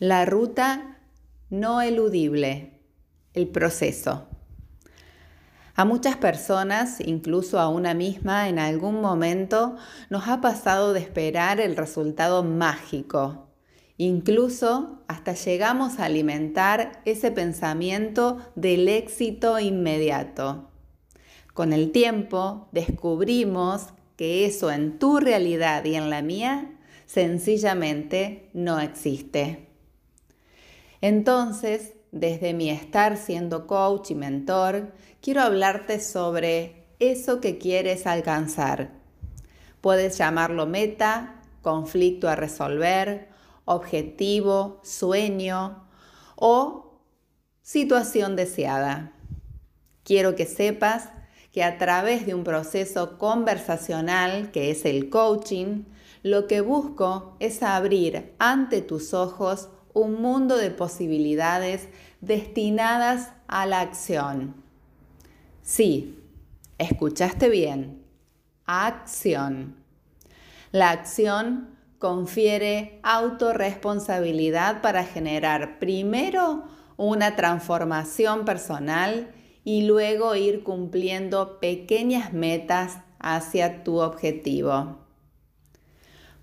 La ruta no eludible, el proceso. A muchas personas, incluso a una misma, en algún momento nos ha pasado de esperar el resultado mágico. Incluso hasta llegamos a alimentar ese pensamiento del éxito inmediato. Con el tiempo descubrimos que eso en tu realidad y en la mía sencillamente no existe. Entonces, desde mi estar siendo coach y mentor, quiero hablarte sobre eso que quieres alcanzar. Puedes llamarlo meta, conflicto a resolver, objetivo, sueño o situación deseada. Quiero que sepas que a través de un proceso conversacional que es el coaching, lo que busco es abrir ante tus ojos un mundo de posibilidades destinadas a la acción. Sí, escuchaste bien, acción. La acción confiere autorresponsabilidad para generar primero una transformación personal y luego ir cumpliendo pequeñas metas hacia tu objetivo.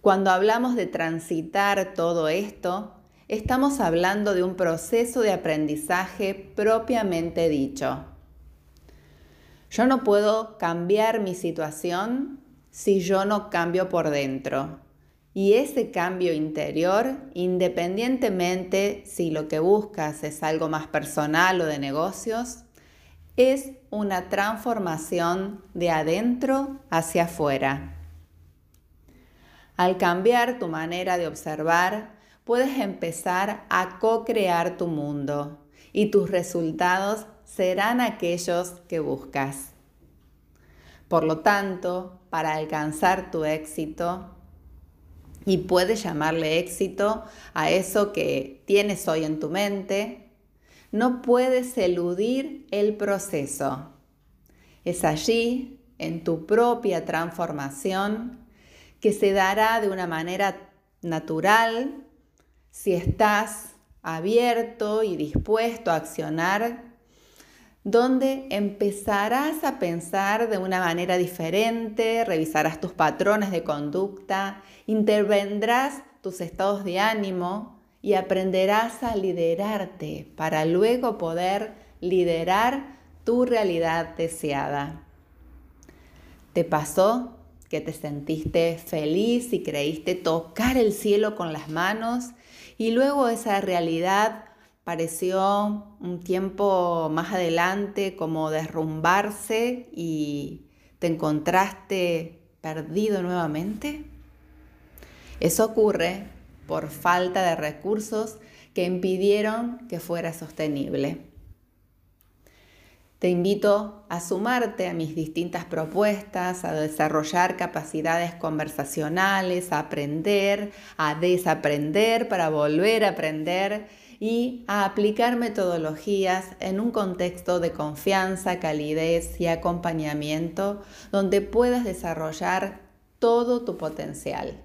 Cuando hablamos de transitar todo esto, estamos hablando de un proceso de aprendizaje propiamente dicho. Yo no puedo cambiar mi situación si yo no cambio por dentro. Y ese cambio interior, independientemente si lo que buscas es algo más personal o de negocios, es una transformación de adentro hacia afuera. Al cambiar tu manera de observar, puedes empezar a co-crear tu mundo y tus resultados serán aquellos que buscas. Por lo tanto, para alcanzar tu éxito, y puedes llamarle éxito a eso que tienes hoy en tu mente, no puedes eludir el proceso. Es allí, en tu propia transformación, que se dará de una manera natural si estás abierto y dispuesto a accionar, donde empezarás a pensar de una manera diferente, revisarás tus patrones de conducta, intervendrás tus estados de ánimo y aprenderás a liderarte para luego poder liderar tu realidad deseada. ¿Te pasó que te sentiste feliz y creíste tocar el cielo con las manos y luego esa realidad pareció un tiempo más adelante como derrumbarse y te encontraste perdido nuevamente? Eso ocurre por falta de recursos que impidieron que fuera sostenible. Te invito a sumarte a mis distintas propuestas, a desarrollar capacidades conversacionales, a aprender, a desaprender para volver a aprender y a aplicar metodologías en un contexto de confianza, calidez y acompañamiento donde puedas desarrollar todo tu potencial.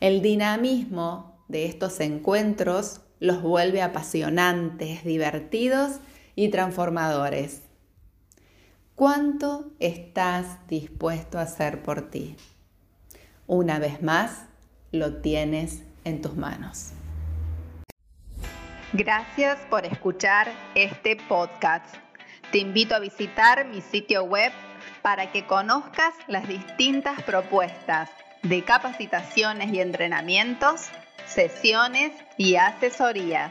El dinamismo de estos encuentros los vuelve apasionantes, divertidos y transformadores. ¿Cuánto estás dispuesto a hacer por ti? Una vez más, lo tienes en tus manos. Gracias por escuchar este podcast. Te invito a visitar mi sitio web para que conozcas las distintas propuestas de capacitaciones y entrenamientos, sesiones y asesorías